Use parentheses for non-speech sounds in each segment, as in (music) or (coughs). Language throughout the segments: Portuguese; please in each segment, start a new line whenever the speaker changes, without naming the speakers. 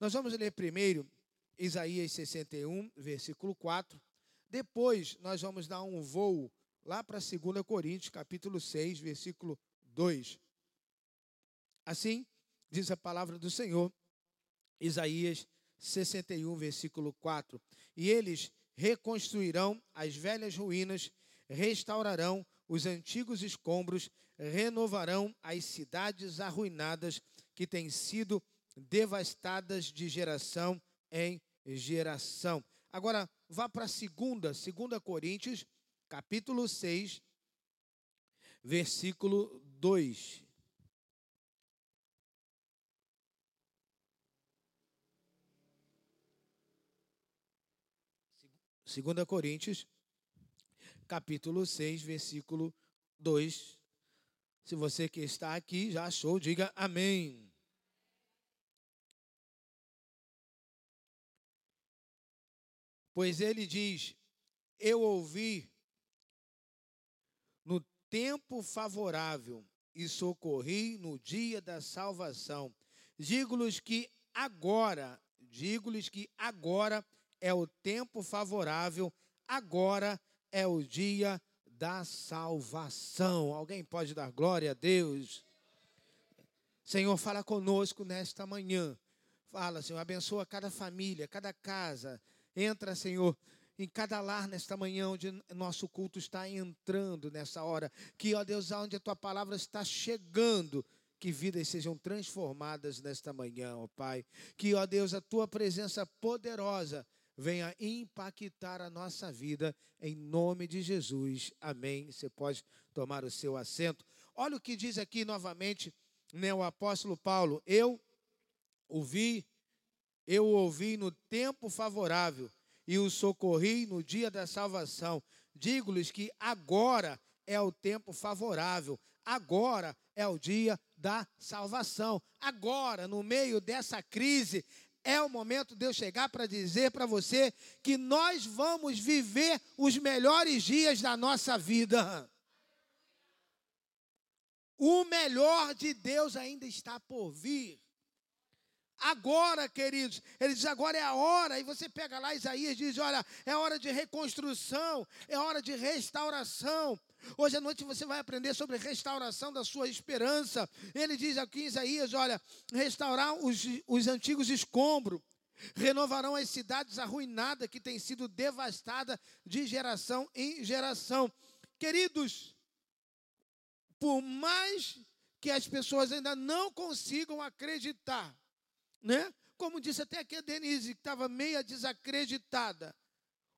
Nós vamos ler primeiro Isaías 61, versículo 4. Depois nós vamos dar um voo lá para 2 Coríntios, capítulo 6, versículo 2. Assim diz a palavra do Senhor, Isaías 61, versículo 4. E eles reconstruirão as velhas ruínas, restaurarão os antigos escombros, renovarão as cidades arruinadas que têm sido devastadas de geração em geração. Agora, vá para a segunda, segunda Coríntios, capítulo 6, versículo 2. Segunda Coríntios, capítulo 6, versículo 2. Se você que está aqui já achou, diga amém. Pois ele diz: Eu ouvi no tempo favorável e socorri no dia da salvação. Digo-lhes que agora, digo-lhes que agora é o tempo favorável, agora é o dia da salvação. Alguém pode dar glória a Deus? Senhor, fala conosco nesta manhã. Fala, Senhor, abençoa cada família, cada casa, Entra, Senhor, em cada lar nesta manhã, onde nosso culto está entrando nessa hora. Que, ó Deus, onde a tua palavra está chegando, que vidas sejam transformadas nesta manhã, ó Pai. Que, ó Deus, a tua presença poderosa venha impactar a nossa vida, em nome de Jesus. Amém. Você pode tomar o seu assento. Olha o que diz aqui novamente né, o apóstolo Paulo. Eu ouvi eu o ouvi no tempo favorável e o socorri no dia da salvação. Digo-lhes que agora é o tempo favorável, agora é o dia da salvação. Agora, no meio dessa crise, é o momento de eu chegar para dizer para você que nós vamos viver os melhores dias da nossa vida. O melhor de Deus ainda está por vir. Agora, queridos, ele diz: agora é a hora. E você pega lá Isaías e diz: olha, é hora de reconstrução, é hora de restauração. Hoje à noite você vai aprender sobre restauração da sua esperança. Ele diz aqui em Isaías: olha, restaurar os, os antigos escombros, renovarão as cidades arruinadas que têm sido devastadas de geração em geração. Queridos, por mais que as pessoas ainda não consigam acreditar, né? Como disse até aqui a Denise, que estava meia desacreditada.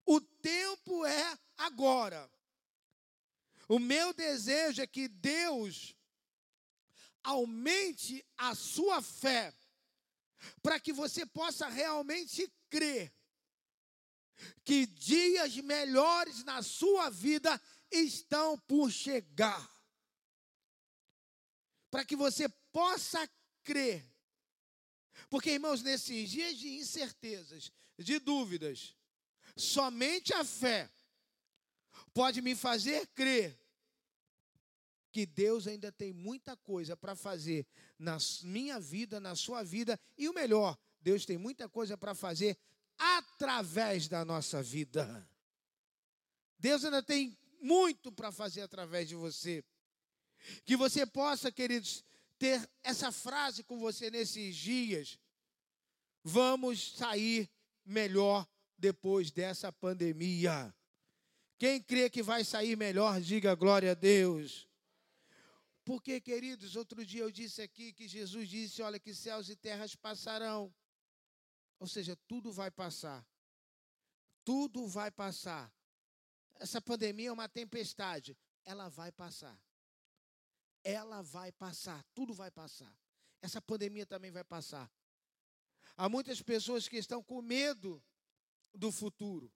O tempo é agora. O meu desejo é que Deus aumente a sua fé, para que você possa realmente crer que dias melhores na sua vida estão por chegar. Para que você possa crer porque, irmãos, nesses dias de incertezas, de dúvidas, somente a fé pode me fazer crer que Deus ainda tem muita coisa para fazer na minha vida, na sua vida, e o melhor, Deus tem muita coisa para fazer através da nossa vida. Deus ainda tem muito para fazer através de você. Que você possa, queridos, ter essa frase com você nesses dias. Vamos sair melhor depois dessa pandemia. Quem crê que vai sair melhor, diga glória a Deus. Porque, queridos, outro dia eu disse aqui que Jesus disse: olha, que céus e terras passarão. Ou seja, tudo vai passar. Tudo vai passar. Essa pandemia é uma tempestade. Ela vai passar ela vai passar, tudo vai passar. Essa pandemia também vai passar. Há muitas pessoas que estão com medo do futuro.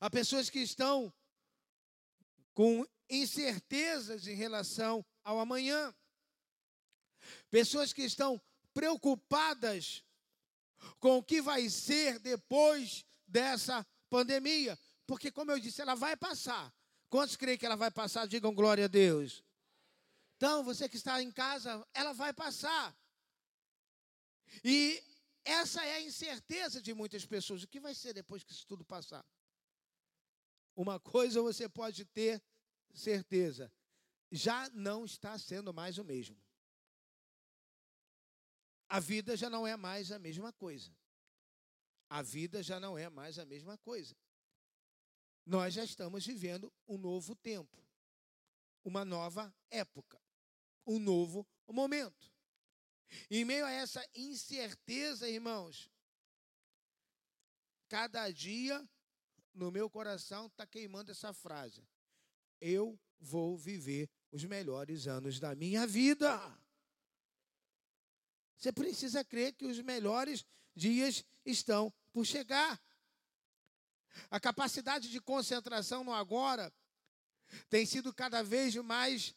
Há pessoas que estão com incertezas em relação ao amanhã. Pessoas que estão preocupadas com o que vai ser depois dessa pandemia. Porque, como eu disse, ela vai passar. Quantos creem que ela vai passar? Digam glória a Deus. Então, você que está em casa, ela vai passar. E essa é a incerteza de muitas pessoas. O que vai ser depois que isso tudo passar? Uma coisa você pode ter certeza: já não está sendo mais o mesmo. A vida já não é mais a mesma coisa. A vida já não é mais a mesma coisa. Nós já estamos vivendo um novo tempo, uma nova época, um novo momento. Em meio a essa incerteza, irmãos, cada dia no meu coração está queimando essa frase: Eu vou viver os melhores anos da minha vida. Você precisa crer que os melhores dias estão por chegar. A capacidade de concentração no agora tem sido cada vez mais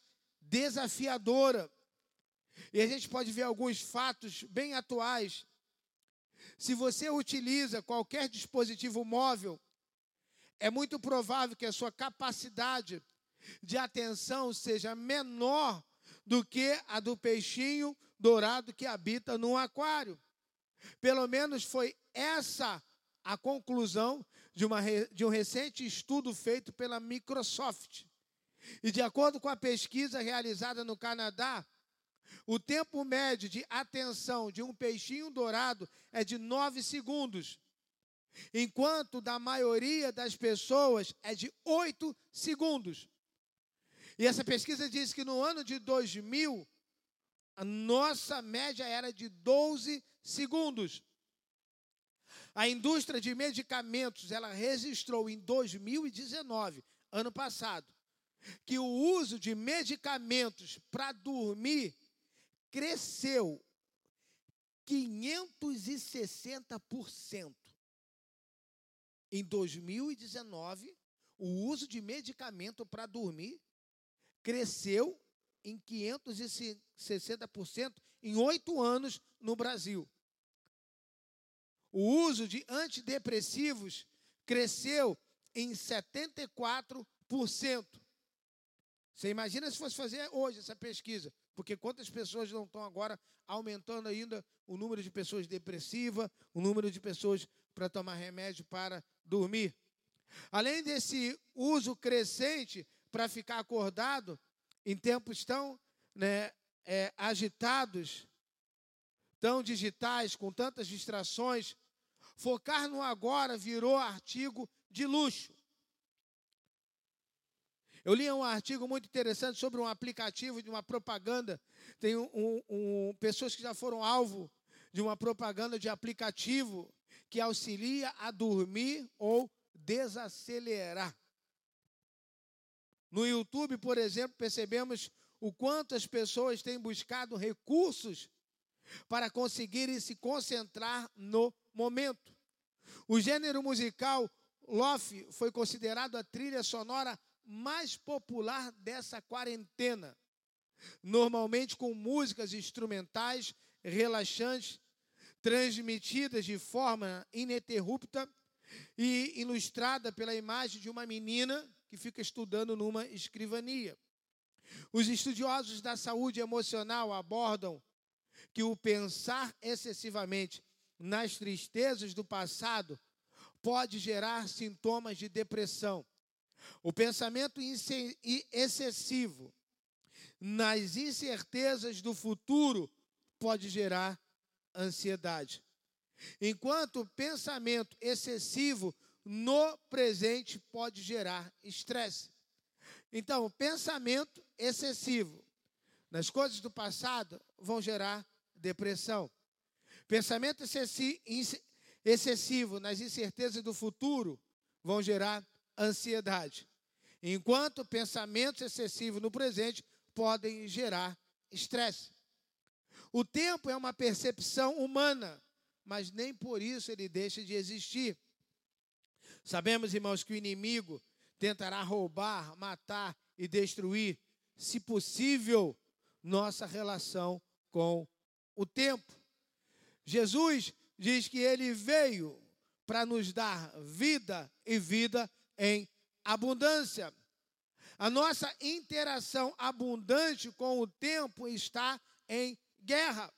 desafiadora. E a gente pode ver alguns fatos bem atuais. Se você utiliza qualquer dispositivo móvel, é muito provável que a sua capacidade de atenção seja menor do que a do peixinho dourado que habita num aquário. Pelo menos foi essa a conclusão de, uma, de um recente estudo feito pela Microsoft. E de acordo com a pesquisa realizada no Canadá, o tempo médio de atenção de um peixinho dourado é de 9 segundos, enquanto da maioria das pessoas é de 8 segundos. E essa pesquisa diz que no ano de 2000, a nossa média era de 12 segundos. A indústria de medicamentos, ela registrou em 2019, ano passado, que o uso de medicamentos para dormir cresceu 560%. Em 2019, o uso de medicamento para dormir cresceu em 560% em oito anos no Brasil. O uso de antidepressivos cresceu em 74%. Você imagina se fosse fazer hoje essa pesquisa? Porque quantas pessoas não estão agora aumentando ainda o número de pessoas depressivas, o número de pessoas para tomar remédio para dormir? Além desse uso crescente para ficar acordado em tempos tão né, é, agitados, tão digitais, com tantas distrações, focar no agora virou artigo de luxo. Eu li um artigo muito interessante sobre um aplicativo de uma propaganda. Tem um, um, pessoas que já foram alvo de uma propaganda de aplicativo que auxilia a dormir ou desacelerar. No YouTube, por exemplo, percebemos o quanto as pessoas têm buscado recursos para conseguirem se concentrar no momento. O gênero musical Lofi foi considerado a trilha sonora mais popular dessa quarentena. Normalmente com músicas instrumentais relaxantes, transmitidas de forma ininterrupta e ilustrada pela imagem de uma menina que fica estudando numa escrivania. Os estudiosos da saúde emocional abordam que o pensar excessivamente nas tristezas do passado pode gerar sintomas de depressão. O pensamento excessivo nas incertezas do futuro pode gerar ansiedade. Enquanto o pensamento excessivo no presente pode gerar estresse. Então, o pensamento excessivo nas coisas do passado vão gerar depressão. Pensamento excessivo nas incertezas do futuro vão gerar ansiedade. Enquanto pensamentos excessivos no presente podem gerar estresse. O tempo é uma percepção humana, mas nem por isso ele deixa de existir. Sabemos, irmãos, que o inimigo tentará roubar, matar e destruir, se possível, nossa relação com o tempo. Jesus diz que ele veio para nos dar vida e vida em abundância. A nossa interação abundante com o tempo está em guerra.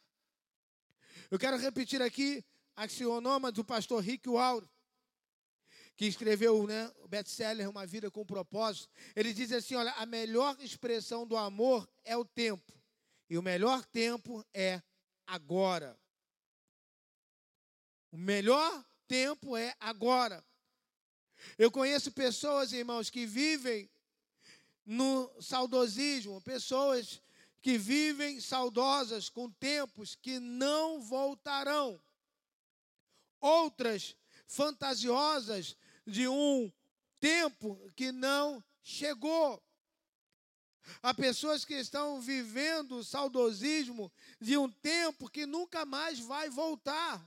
Eu quero repetir aqui axionoma do pastor Rick Warren, que escreveu né, o best-seller Uma Vida com Propósito, ele diz assim: olha, a melhor expressão do amor é o tempo, e o melhor tempo é agora. O melhor tempo é agora. Eu conheço pessoas, irmãos, que vivem no saudosismo, pessoas que vivem saudosas com tempos que não voltarão. Outras fantasiosas de um tempo que não chegou. Há pessoas que estão vivendo o saudosismo de um tempo que nunca mais vai voltar.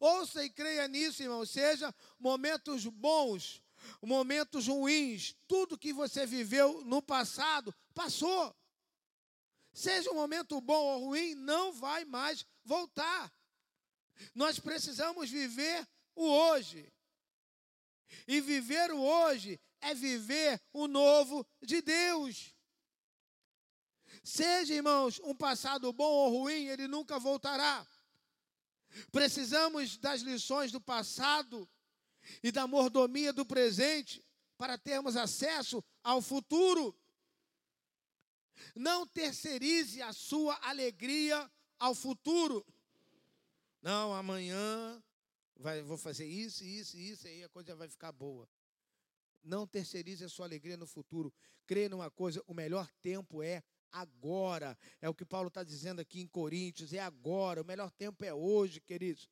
Ouça e creia nisso, irmão. Seja momentos bons, momentos ruins, tudo que você viveu no passado, passou. Seja um momento bom ou ruim, não vai mais voltar. Nós precisamos viver o hoje. E viver o hoje é viver o novo de Deus. Seja, irmãos, um passado bom ou ruim, ele nunca voltará. Precisamos das lições do passado e da mordomia do presente para termos acesso ao futuro. Não terceirize a sua alegria ao futuro. Não, amanhã vai, vou fazer isso, isso, isso, aí a coisa vai ficar boa. Não terceirize a sua alegria no futuro. Crê numa coisa, o melhor tempo é agora. É o que Paulo está dizendo aqui em Coríntios, é agora. O melhor tempo é hoje, queridos.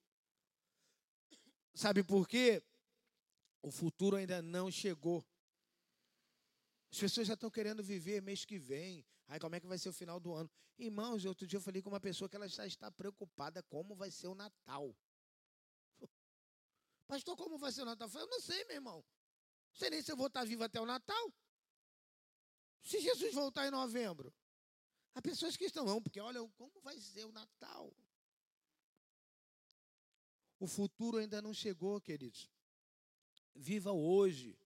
Sabe por quê? O futuro ainda não chegou. As pessoas já estão querendo viver mês que vem. Aí como é que vai ser o final do ano? Irmãos, outro dia eu falei com uma pessoa que ela já está preocupada como vai ser o Natal. (laughs) Pastor, como vai ser o Natal? Eu falei, eu não sei, meu irmão. Não sei nem se eu vou estar vivo até o Natal. Se Jesus voltar em novembro. Há pessoas que estão, porque olha como vai ser o Natal. O futuro ainda não chegou, queridos. Viva hoje.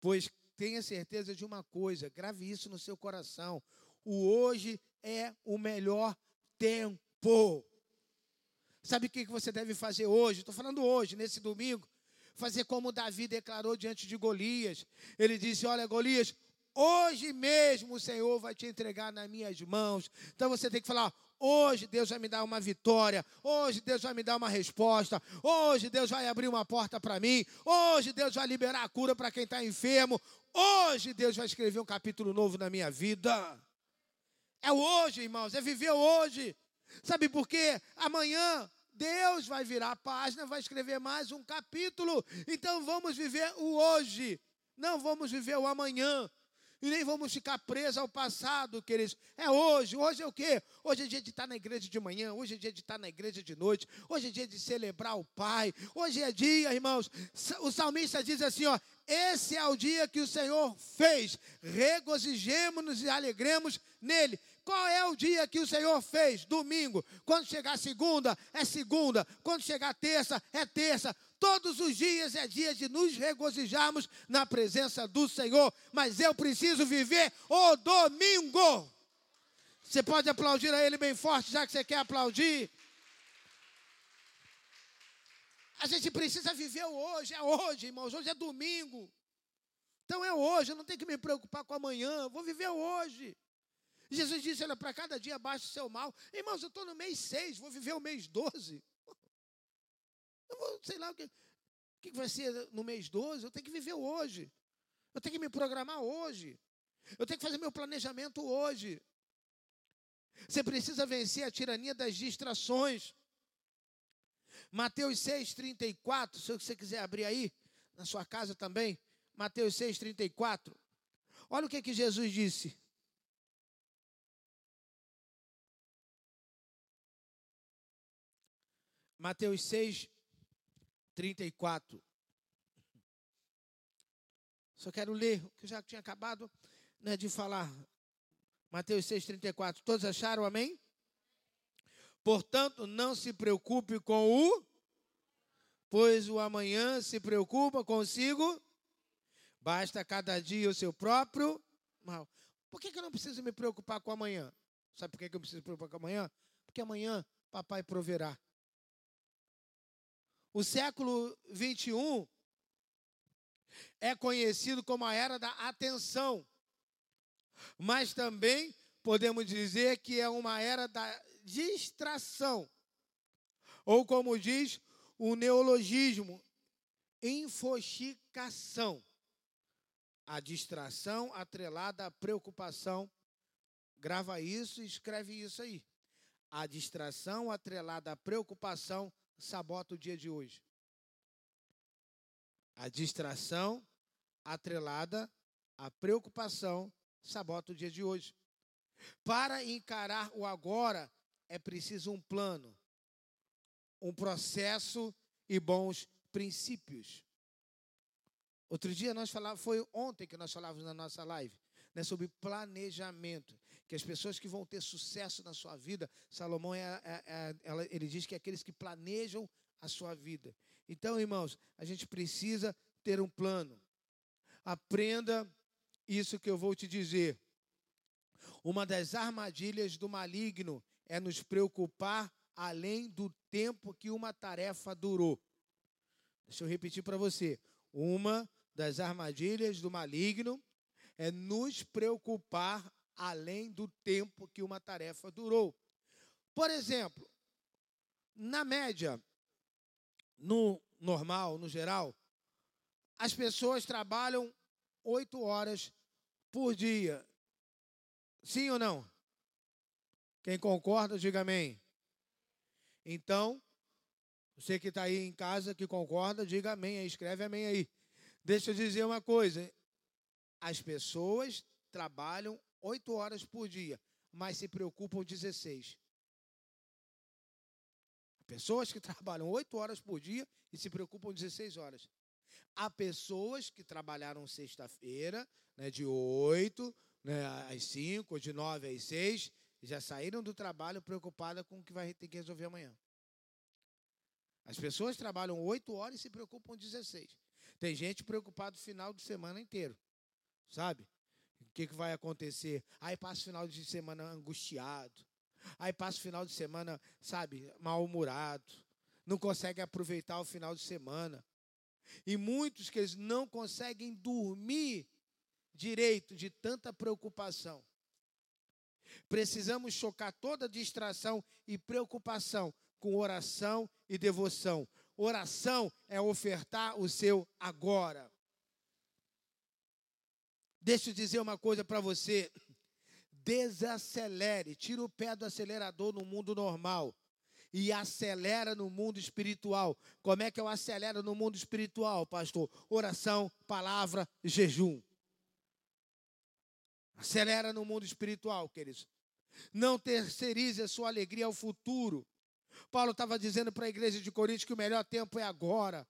Pois tenha certeza de uma coisa, grave isso no seu coração. O hoje é o melhor tempo. Sabe o que você deve fazer hoje? Estou falando hoje, nesse domingo. Fazer como Davi declarou diante de Golias. Ele disse: Olha, Golias, hoje mesmo o Senhor vai te entregar nas minhas mãos. Então você tem que falar: Hoje Deus vai me dar uma vitória. Hoje Deus vai me dar uma resposta. Hoje Deus vai abrir uma porta para mim. Hoje Deus vai liberar a cura para quem está enfermo. Hoje Deus vai escrever um capítulo novo na minha vida. É hoje, irmãos, é viver hoje. Sabe por quê? Amanhã Deus vai virar a página, vai escrever mais um capítulo. Então vamos viver o hoje. Não vamos viver o amanhã. E nem vamos ficar presos ao passado, queridos. É hoje. Hoje é o quê? Hoje é dia de estar na igreja de manhã. Hoje é dia de estar na igreja de noite. Hoje é dia de celebrar o Pai. Hoje é dia, irmãos. O salmista diz assim: ó. Esse é o dia que o Senhor fez. Regozijemos-nos e alegremos nele. Qual é o dia que o Senhor fez? Domingo. Quando chegar segunda, é segunda. Quando chegar terça, é terça. Todos os dias é dia de nos regozijarmos na presença do Senhor. Mas eu preciso viver o domingo. Você pode aplaudir a Ele bem forte, já que você quer aplaudir. A gente precisa viver hoje, é hoje, irmãos. Hoje é domingo. Então é hoje, eu não tenho que me preocupar com amanhã. Vou viver hoje. Jesus disse: Olha, para cada dia baixa o seu mal. Irmãos, eu estou no mês 6, vou viver o mês 12. Eu vou, sei lá o que, o que vai ser no mês 12. Eu tenho que viver hoje. Eu tenho que me programar hoje. Eu tenho que fazer meu planejamento hoje. Você precisa vencer a tirania das distrações. Mateus 6, 34, se você quiser abrir aí, na sua casa também. Mateus 6, 34. Olha o que, que Jesus disse. Mateus 6, 34. Só quero ler, que eu já tinha acabado né, de falar. Mateus 6, 34. Todos acharam, amém? Portanto, não se preocupe com o, pois o amanhã se preocupa consigo. Basta cada dia o seu próprio mal. Por que, que eu não preciso me preocupar com amanhã? Sabe por que, que eu preciso me preocupar com amanhã? Porque amanhã papai proverá. O século 21 é conhecido como a era da atenção, mas também podemos dizer que é uma era da distração, ou como diz o neologismo, infoxicação. A distração atrelada à preocupação. Grava isso e escreve isso aí. A distração atrelada à preocupação sabota o dia de hoje. A distração atrelada à preocupação sabota o dia de hoje. Para encarar o agora é preciso um plano, um processo e bons princípios. Outro dia nós falávamos, foi ontem que nós falávamos na nossa live, né, sobre planejamento. Que as pessoas que vão ter sucesso na sua vida, Salomão, é, é, é, ele diz que é aqueles que planejam a sua vida. Então, irmãos, a gente precisa ter um plano. Aprenda isso que eu vou te dizer. Uma das armadilhas do maligno é nos preocupar além do tempo que uma tarefa durou. Deixa eu repetir para você. Uma das armadilhas do maligno é nos preocupar além do tempo que uma tarefa durou. Por exemplo, na média, no normal, no geral, as pessoas trabalham oito horas por dia. Sim ou não? Quem concorda, diga amém. Então, você que está aí em casa, que concorda, diga amém aí, escreve amém aí. Deixa eu dizer uma coisa. As pessoas trabalham oito horas por dia, mas se preocupam 16. Pessoas que (laughs) trabalham oito horas por dia e se preocupam 16 horas. Há pessoas que trabalharam sexta-feira, né, de 8 né, às 5, de 9 às 6, e já saíram do trabalho preocupadas com o que vai ter que resolver amanhã. As pessoas trabalham 8 horas e se preocupam 16. Tem gente preocupada o final de semana inteiro, sabe? O que, que vai acontecer? Aí passa o final de semana angustiado. Aí passa o final de semana, sabe, mal-humorado. Não consegue aproveitar o final de semana. E muitos que eles não conseguem dormir direito de tanta preocupação. Precisamos chocar toda distração e preocupação com oração e devoção. Oração é ofertar o seu agora. Deixa eu dizer uma coisa para você. Desacelere, tira o pé do acelerador no mundo normal e acelera no mundo espiritual. Como é que eu acelero no mundo espiritual, pastor? Oração, palavra, jejum. Acelera no mundo espiritual, queridos. Não terceirize a sua alegria ao futuro. Paulo estava dizendo para a igreja de Coríntios que o melhor tempo é agora.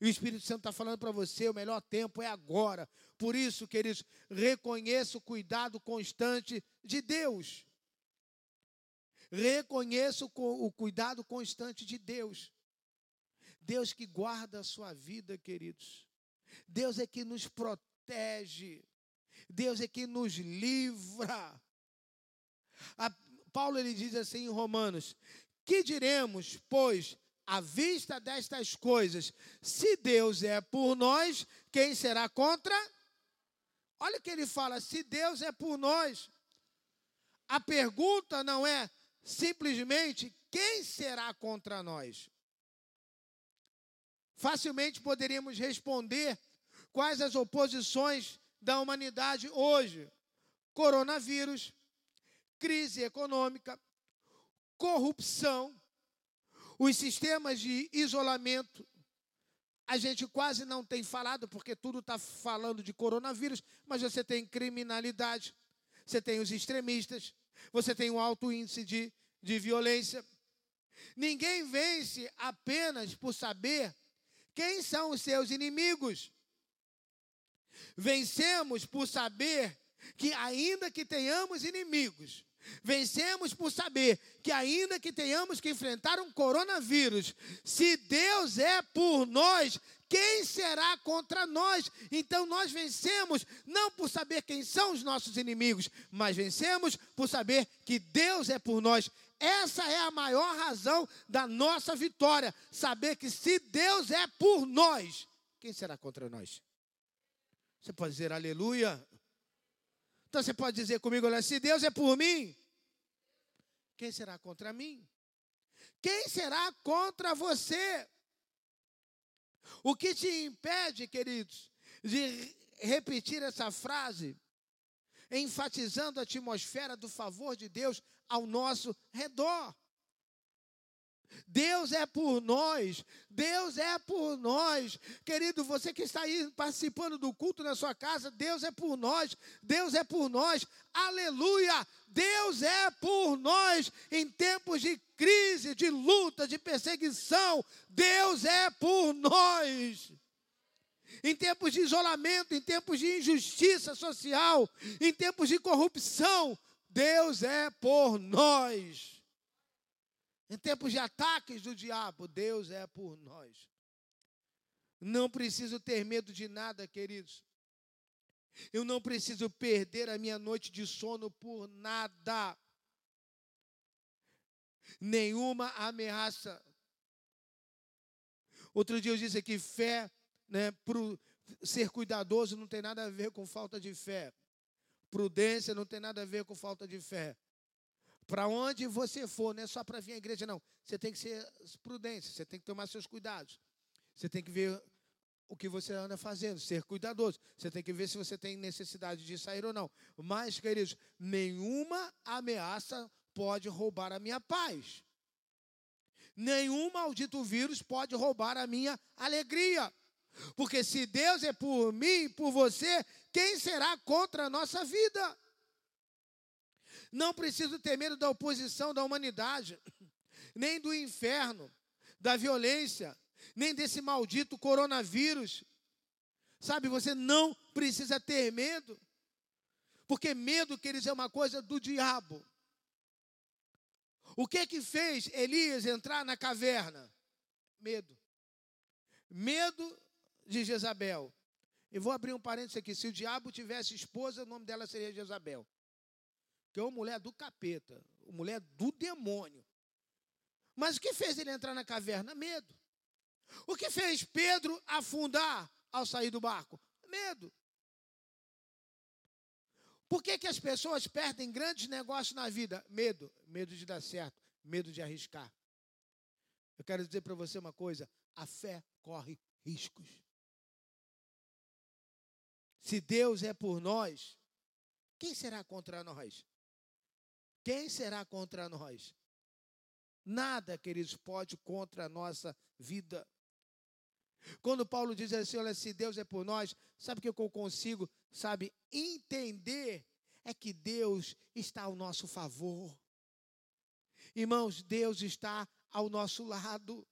E o Espírito Santo está falando para você: o melhor tempo é agora. Por isso, queridos, reconheça o cuidado constante de Deus. Reconheça o cuidado constante de Deus. Deus que guarda a sua vida, queridos. Deus é que nos protege. Deus é que nos livra. A, Paulo ele diz assim em Romanos: Que diremos, pois, à vista destas coisas, se Deus é por nós, quem será contra? Olha o que ele fala: se Deus é por nós. A pergunta não é simplesmente quem será contra nós. Facilmente poderíamos responder quais as oposições da humanidade hoje: coronavírus, crise econômica, corrupção, os sistemas de isolamento. A gente quase não tem falado, porque tudo está falando de coronavírus, mas você tem criminalidade, você tem os extremistas, você tem um alto índice de, de violência. Ninguém vence apenas por saber quem são os seus inimigos. Vencemos por saber que, ainda que tenhamos inimigos, vencemos por saber que, ainda que tenhamos que enfrentar um coronavírus, se Deus é por nós, quem será contra nós? Então nós vencemos não por saber quem são os nossos inimigos, mas vencemos por saber que Deus é por nós. essa é a maior razão da nossa vitória. Saber que se Deus é por nós, quem será contra nós? Você pode dizer aleluia? Então você pode dizer comigo, olha, se Deus é por mim, quem será contra mim? Quem será contra você? O que te impede, queridos, de repetir essa frase, enfatizando a atmosfera do favor de Deus ao nosso redor? Deus é por nós, Deus é por nós. Querido, você que está aí participando do culto na sua casa, Deus é por nós, Deus é por nós. Aleluia! Deus é por nós em tempos de crise, de luta, de perseguição. Deus é por nós. Em tempos de isolamento, em tempos de injustiça social, em tempos de corrupção, Deus é por nós. Em tempos de ataques do diabo, Deus é por nós. Não preciso ter medo de nada, queridos. Eu não preciso perder a minha noite de sono por nada. Nenhuma ameaça. Outro dia eu disse aqui: fé, né, pro, ser cuidadoso não tem nada a ver com falta de fé. Prudência não tem nada a ver com falta de fé. Para onde você for, não é só para vir à igreja, não. Você tem que ser prudente, você tem que tomar seus cuidados. Você tem que ver o que você anda fazendo, ser cuidadoso. Você tem que ver se você tem necessidade de sair ou não. Mas, queridos, nenhuma ameaça pode roubar a minha paz. Nenhum maldito vírus pode roubar a minha alegria. Porque se Deus é por mim, por você, quem será contra a nossa vida? Não preciso ter medo da oposição da humanidade, (coughs) nem do inferno, da violência, nem desse maldito coronavírus. Sabe, você não precisa ter medo, porque medo, queridos, é uma coisa do diabo. O que que fez Elias entrar na caverna? Medo. Medo de Jezabel. E vou abrir um parênteses aqui. Se o diabo tivesse esposa, o nome dela seria Jezabel. É uma mulher do capeta, uma mulher do demônio. Mas o que fez ele entrar na caverna? Medo. O que fez Pedro afundar ao sair do barco? Medo. Por que, que as pessoas perdem grandes negócios na vida? Medo. Medo de dar certo. Medo de arriscar. Eu quero dizer para você uma coisa: a fé corre riscos. Se Deus é por nós, quem será contra nós? Quem será contra nós? Nada, queridos, pode contra a nossa vida. Quando Paulo diz assim, olha, se Deus é por nós, sabe que eu consigo, sabe, entender é que Deus está ao nosso favor. Irmãos, Deus está ao nosso lado.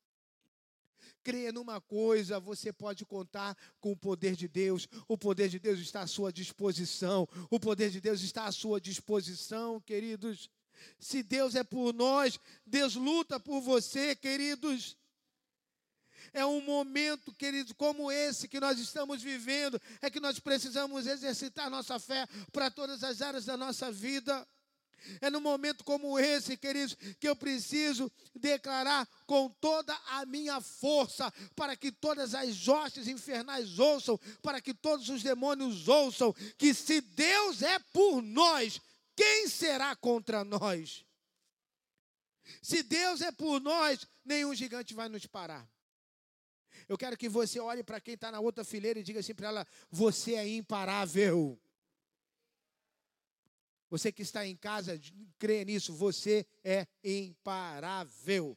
Creia numa coisa, você pode contar com o poder de Deus. O poder de Deus está à sua disposição. O poder de Deus está à sua disposição, queridos. Se Deus é por nós, Deus luta por você, queridos. É um momento, querido, como esse que nós estamos vivendo, é que nós precisamos exercitar nossa fé para todas as áreas da nossa vida. É num momento como esse, queridos, que eu preciso declarar com toda a minha força, para que todas as hostes infernais ouçam, para que todos os demônios ouçam, que se Deus é por nós, quem será contra nós? Se Deus é por nós, nenhum gigante vai nos parar. Eu quero que você olhe para quem está na outra fileira e diga assim para ela: Você é imparável. Você que está em casa, crê nisso, você é imparável.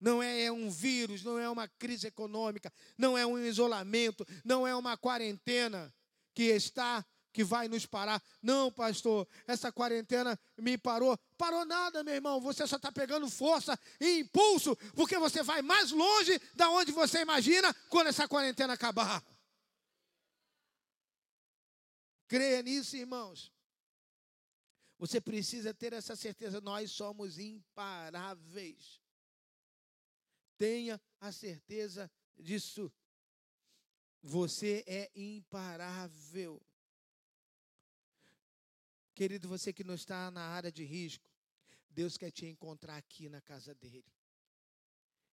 Não é, é um vírus, não é uma crise econômica, não é um isolamento, não é uma quarentena que está que vai nos parar. Não, pastor, essa quarentena me parou. Parou nada, meu irmão. Você só está pegando força e impulso, porque você vai mais longe da onde você imagina quando essa quarentena acabar. Creia nisso, irmãos. Você precisa ter essa certeza. Nós somos imparáveis. Tenha a certeza disso. Você é imparável. Querido, você que não está na área de risco, Deus quer te encontrar aqui na casa dele.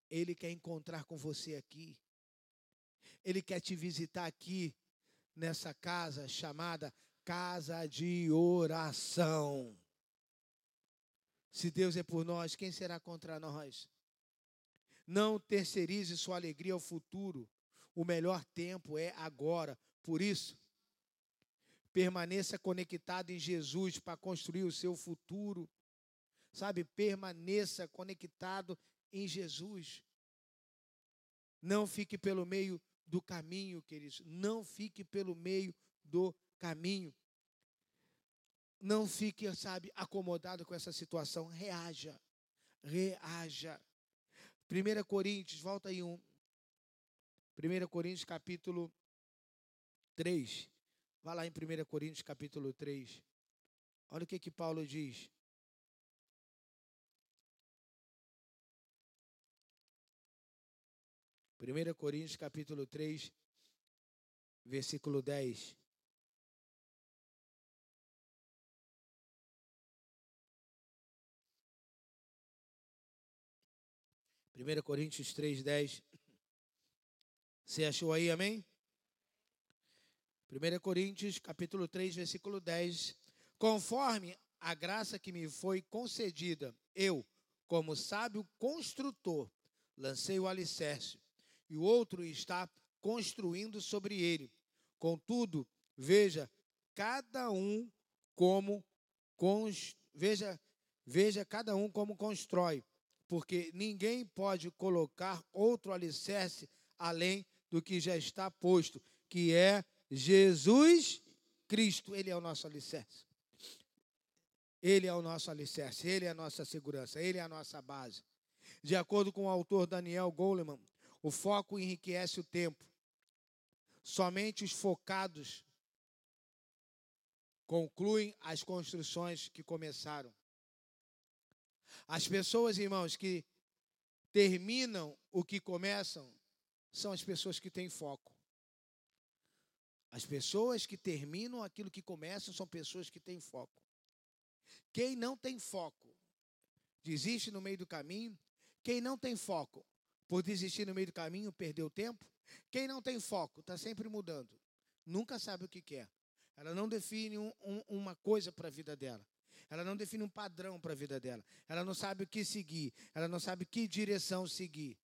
Ele quer encontrar com você aqui. Ele quer te visitar aqui nessa casa chamada casa de oração. Se Deus é por nós, quem será contra nós? Não terceirize sua alegria ao futuro. O melhor tempo é agora. Por isso, permaneça conectado em Jesus para construir o seu futuro. Sabe, permaneça conectado em Jesus. Não fique pelo meio do caminho, queridos. Não fique pelo meio do caminho. Não fique, sabe, acomodado com essa situação. Reaja. Reaja. 1 Coríntios, volta aí um. 1 Coríntios capítulo 3. Vá lá em 1 Coríntios capítulo 3. Olha o que que Paulo diz. 1 Coríntios capítulo 3, versículo 10. Primeira Coríntios 3, 10. Você achou aí, amém? 1 Coríntios, capítulo 3, versículo 10. Conforme a graça que me foi concedida, eu, como sábio construtor, lancei o alicerce e o outro está construindo sobre ele. Contudo, veja cada um como veja veja cada um como constrói, porque ninguém pode colocar outro alicerce além do que já está posto, que é Jesus Cristo. Ele é o nosso alicerce. Ele é o nosso alicerce, ele é a nossa segurança, ele é a nossa base. De acordo com o autor Daniel Goleman, o foco enriquece o tempo. Somente os focados concluem as construções que começaram. As pessoas, irmãos, que terminam o que começam são as pessoas que têm foco. As pessoas que terminam aquilo que começam são pessoas que têm foco. Quem não tem foco desiste no meio do caminho. Quem não tem foco por desistir no meio do caminho, perdeu tempo. Quem não tem foco, está sempre mudando. Nunca sabe o que quer. Ela não define um, um, uma coisa para a vida dela. Ela não define um padrão para a vida dela. Ela não sabe o que seguir. Ela não sabe que direção seguir.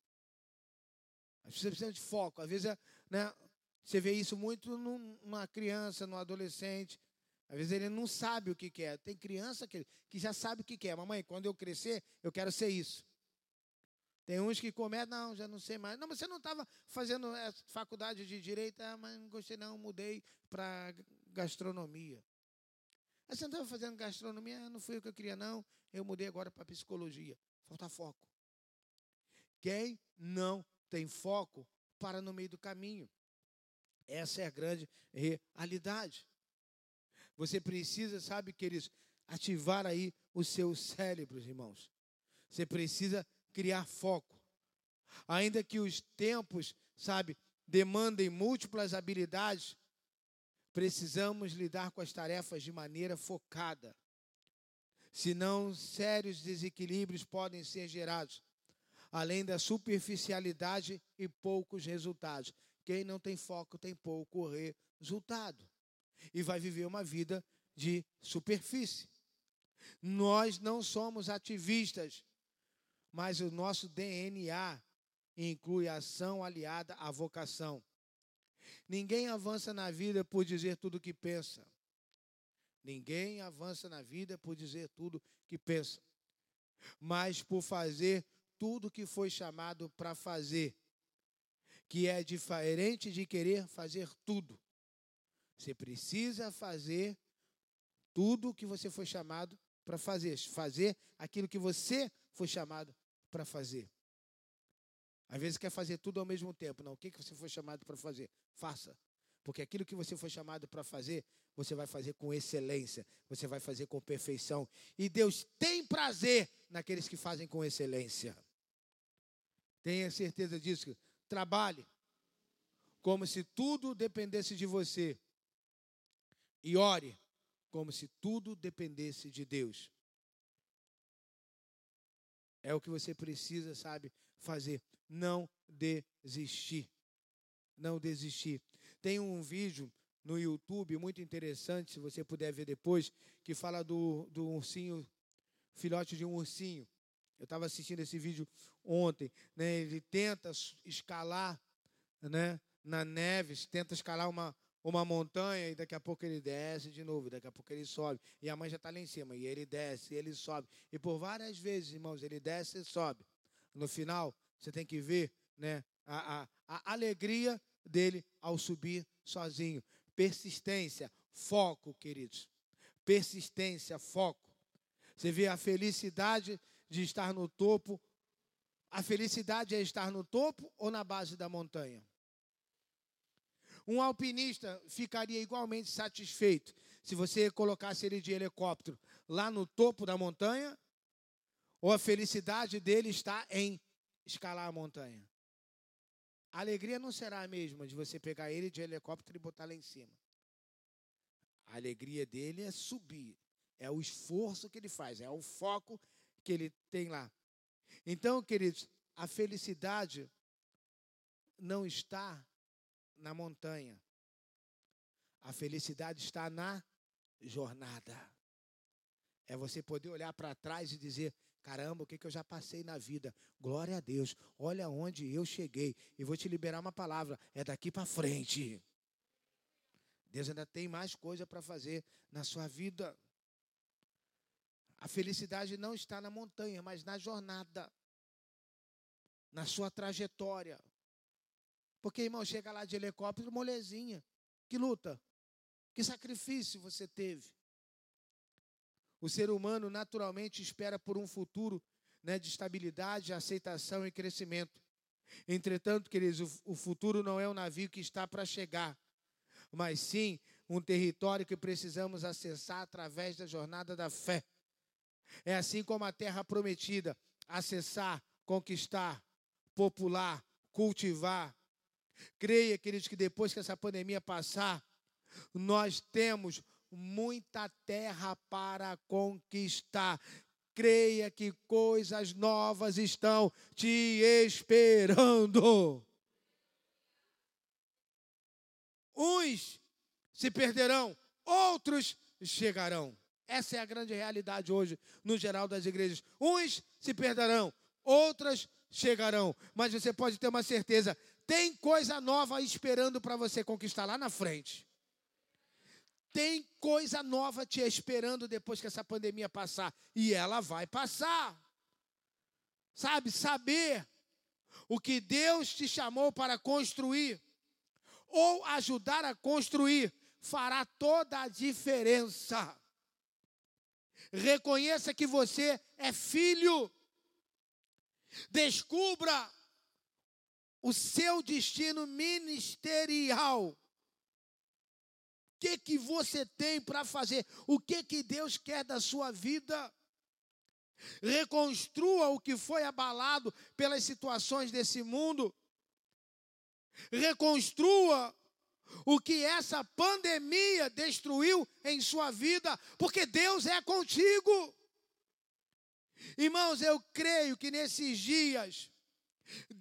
Pessoas precisam de foco. Às vezes, né, você vê isso muito numa criança, num adolescente. Às vezes ele não sabe o que quer. Tem criança que, que já sabe o que quer. Mamãe, quando eu crescer, eu quero ser isso. Tem uns que começam, não, já não sei mais. Não, mas você não estava fazendo faculdade de direito? Ah, mas não gostei não, mudei para gastronomia. Você não estava fazendo gastronomia? Não foi o que eu queria não, eu mudei agora para psicologia. Falta foco. Quem não tem foco, para no meio do caminho. Essa é a grande realidade. Você precisa, sabe, queridos, ativar aí os seus cérebros, irmãos. Você precisa criar foco. Ainda que os tempos, sabe, demandem múltiplas habilidades, precisamos lidar com as tarefas de maneira focada. Senão, sérios desequilíbrios podem ser gerados, além da superficialidade e poucos resultados. Quem não tem foco tem pouco resultado e vai viver uma vida de superfície. Nós não somos ativistas, mas o nosso DNA inclui ação aliada à vocação. Ninguém avança na vida por dizer tudo o que pensa. Ninguém avança na vida por dizer tudo que pensa, mas por fazer tudo que foi chamado para fazer, que é diferente de querer fazer tudo. Você precisa fazer tudo o que você foi chamado para fazer, fazer aquilo que você foi chamado para fazer. Às vezes quer fazer tudo ao mesmo tempo. Não, o que, que você foi chamado para fazer? Faça. Porque aquilo que você foi chamado para fazer, você vai fazer com excelência, você vai fazer com perfeição. E Deus tem prazer naqueles que fazem com excelência. Tenha certeza disso. Trabalhe como se tudo dependesse de você. E ore como se tudo dependesse de Deus. É o que você precisa, sabe, fazer. Não desistir. Não desistir. Tem um vídeo no YouTube muito interessante, se você puder ver depois, que fala do, do ursinho, filhote de um ursinho. Eu estava assistindo esse vídeo ontem. Né? Ele tenta escalar né, na neve, tenta escalar uma, uma montanha e daqui a pouco ele desce de novo, daqui a pouco ele sobe. E a mãe já está lá em cima, e ele desce, e ele sobe. E por várias vezes, irmãos, ele desce e sobe. No final, você tem que ver né, a, a, a alegria dele ao subir sozinho. Persistência, foco, queridos. Persistência, foco. Você vê a felicidade de estar no topo. A felicidade é estar no topo ou na base da montanha? Um alpinista ficaria igualmente satisfeito se você colocasse ele de helicóptero lá no topo da montanha, ou a felicidade dele está em escalar a montanha? A alegria não será a mesma de você pegar ele de helicóptero e botar lá em cima. A alegria dele é subir, é o esforço que ele faz, é o foco que ele tem lá. Então, queridos, a felicidade não está na montanha. A felicidade está na jornada. É você poder olhar para trás e dizer: Caramba, o que, que eu já passei na vida? Glória a Deus. Olha onde eu cheguei. E vou te liberar uma palavra. É daqui para frente. Deus ainda tem mais coisa para fazer na sua vida. A felicidade não está na montanha, mas na jornada, na sua trajetória. Porque, irmão, chega lá de helicóptero, molezinha. Que luta, que sacrifício você teve. O ser humano naturalmente espera por um futuro né, de estabilidade, aceitação e crescimento. Entretanto, queridos, o, futuro não é um navio que está para chegar, mas sim um território que precisamos acessar através da jornada da fé. É assim como a terra prometida, acessar, conquistar, popular, cultivar. Creia, queridos, que depois que essa pandemia passar, nós temos muita terra para conquistar. Creia que coisas novas estão te esperando. Uns se perderão, outros chegarão. Essa é a grande realidade hoje, no geral das igrejas. Uns se perderão, outras chegarão. Mas você pode ter uma certeza: tem coisa nova esperando para você conquistar lá na frente. Tem coisa nova te esperando depois que essa pandemia passar. E ela vai passar. Sabe, saber o que Deus te chamou para construir ou ajudar a construir fará toda a diferença. Reconheça que você é filho. Descubra o seu destino ministerial que, que você tem para fazer, o que, que Deus quer da sua vida. Reconstrua o que foi abalado pelas situações desse mundo. Reconstrua o que essa pandemia destruiu em sua vida, porque Deus é contigo. Irmãos, eu creio que nesses dias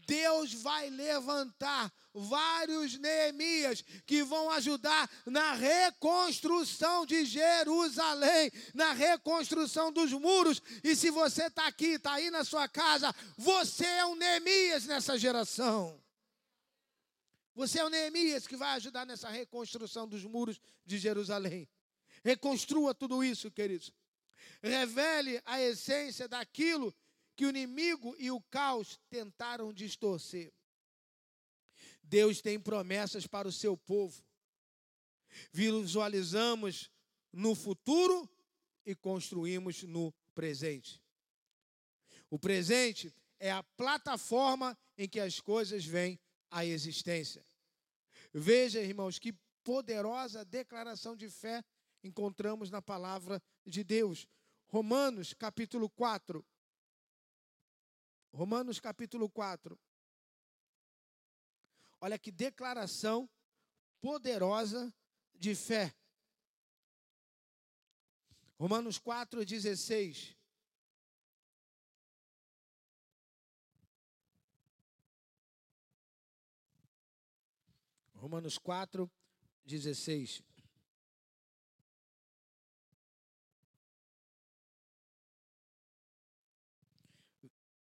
Deus vai levantar vários Neemias que vão ajudar na reconstrução de Jerusalém, na reconstrução dos muros. E se você está aqui, está aí na sua casa, você é um Neemias nessa geração. Você é o Neemias que vai ajudar nessa reconstrução dos muros de Jerusalém. Reconstrua tudo isso, queridos. Revele a essência daquilo que o inimigo e o caos tentaram distorcer. Deus tem promessas para o seu povo. Visualizamos no futuro e construímos no presente. O presente é a plataforma em que as coisas vêm à existência. Veja, irmãos, que poderosa declaração de fé encontramos na palavra de Deus. Romanos, capítulo 4, Romanos capítulo 4. Olha que declaração poderosa de fé. Romanos 4,16. Romanos 4, 16.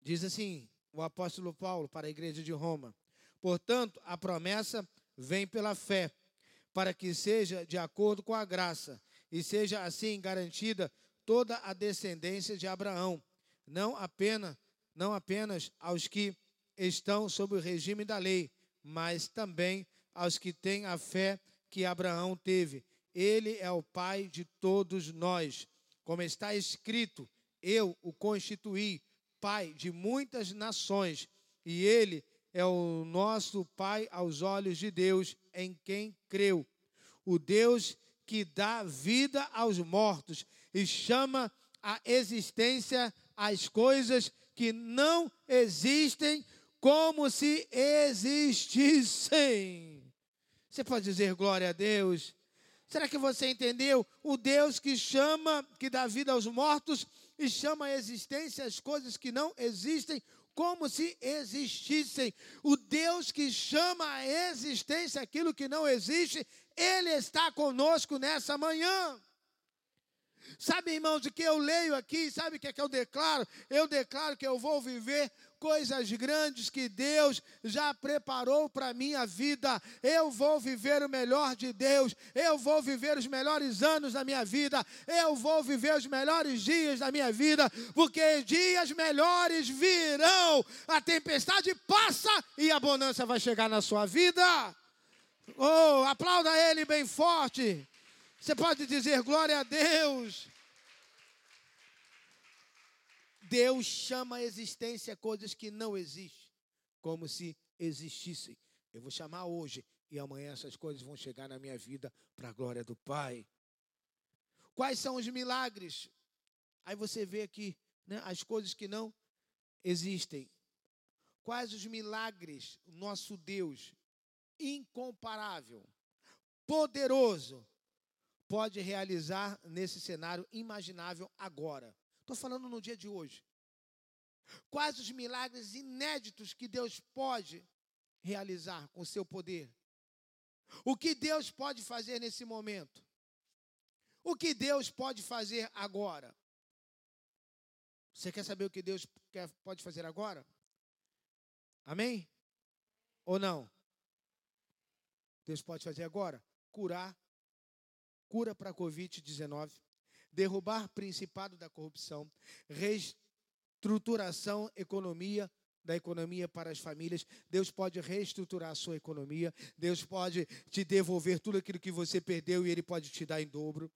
Diz assim o apóstolo Paulo para a igreja de Roma: Portanto, a promessa vem pela fé, para que seja de acordo com a graça, e seja assim garantida toda a descendência de Abraão, não apenas, não apenas aos que estão sob o regime da lei, mas também aos que têm a fé que Abraão teve. Ele é o pai de todos nós. Como está escrito, eu o constituí pai de muitas nações, e ele é o nosso pai aos olhos de Deus, em quem creu. O Deus que dá vida aos mortos e chama a existência as coisas que não existem como se existissem. Você pode dizer glória a Deus? Será que você entendeu? O Deus que chama, que dá vida aos mortos e chama a existência as coisas que não existem como se existissem. O Deus que chama a existência aquilo que não existe, Ele está conosco nessa manhã. Sabe, irmãos, o que eu leio aqui, sabe o que, é que eu declaro? Eu declaro que eu vou viver coisas grandes que Deus já preparou para a minha vida. Eu vou viver o melhor de Deus. Eu vou viver os melhores anos da minha vida. Eu vou viver os melhores dias da minha vida, porque dias melhores virão. A tempestade passa e a bonança vai chegar na sua vida. Oh, aplauda ele bem forte. Você pode dizer glória a Deus. Deus chama a existência coisas que não existem, como se existissem. Eu vou chamar hoje e amanhã essas coisas vão chegar na minha vida para a glória do Pai. Quais são os milagres? Aí você vê aqui né, as coisas que não existem. Quais os milagres nosso Deus, incomparável, poderoso, pode realizar nesse cenário imaginável agora? Estou falando no dia de hoje. Quais os milagres inéditos que Deus pode realizar com seu poder? O que Deus pode fazer nesse momento? O que Deus pode fazer agora? Você quer saber o que Deus quer, pode fazer agora? Amém? Ou não? Deus pode fazer agora? Curar. Cura para a Covid-19 derrubar principado da corrupção, reestruturação economia da economia para as famílias. Deus pode reestruturar a sua economia. Deus pode te devolver tudo aquilo que você perdeu e ele pode te dar em dobro.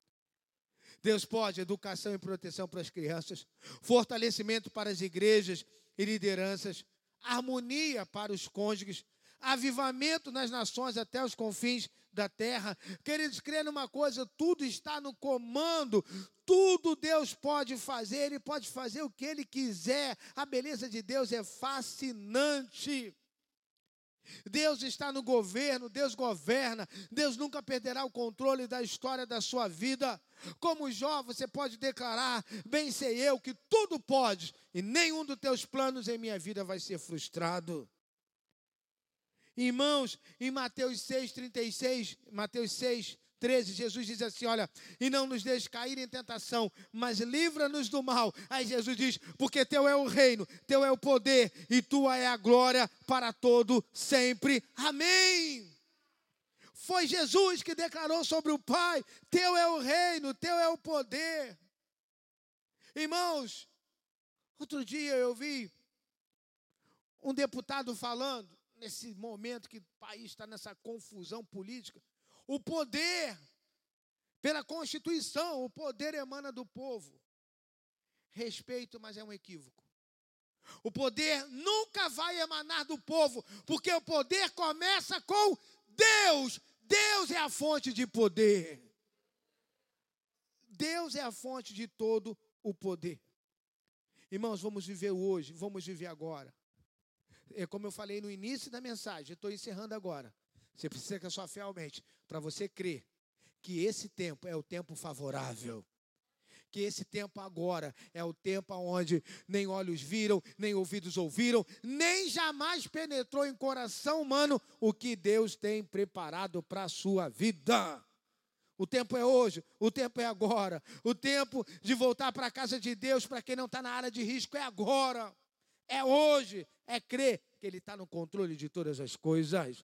Deus pode educação e proteção para as crianças, fortalecimento para as igrejas e lideranças, harmonia para os cônjuges, avivamento nas nações até os confins da terra. Queridos, crê numa coisa: tudo está no comando, tudo Deus pode fazer, Ele pode fazer o que Ele quiser. A beleza de Deus é fascinante. Deus está no governo, Deus governa, Deus nunca perderá o controle da história da sua vida. Como Jó, você pode declarar: Bem sei eu que tudo pode, e nenhum dos teus planos em minha vida vai ser frustrado. Irmãos, em Mateus 6, 36, Mateus 6, 13, Jesus diz assim: Olha, e não nos deixe cair em tentação, mas livra-nos do mal. Aí Jesus diz: Porque teu é o reino, teu é o poder e tua é a glória para todo sempre. Amém. Foi Jesus que declarou sobre o Pai: Teu é o reino, teu é o poder. Irmãos, outro dia eu vi um deputado falando nesse momento que o país está nessa confusão política, o poder, pela Constituição, o poder emana do povo. Respeito, mas é um equívoco. O poder nunca vai emanar do povo, porque o poder começa com Deus. Deus é a fonte de poder. Deus é a fonte de todo o poder. Irmãos, vamos viver hoje, vamos viver agora é como eu falei no início da mensagem, estou encerrando agora. Você precisa que a sua fé aumente para você crer que esse tempo é o tempo favorável. que esse tempo agora é o tempo onde nem olhos viram, nem ouvidos ouviram, nem jamais penetrou em coração humano o que Deus tem preparado para a sua vida. O tempo é hoje, o tempo é agora. O tempo de voltar para a casa de Deus, para quem não está na área de risco, é agora. É hoje, é crer que Ele está no controle de todas as coisas.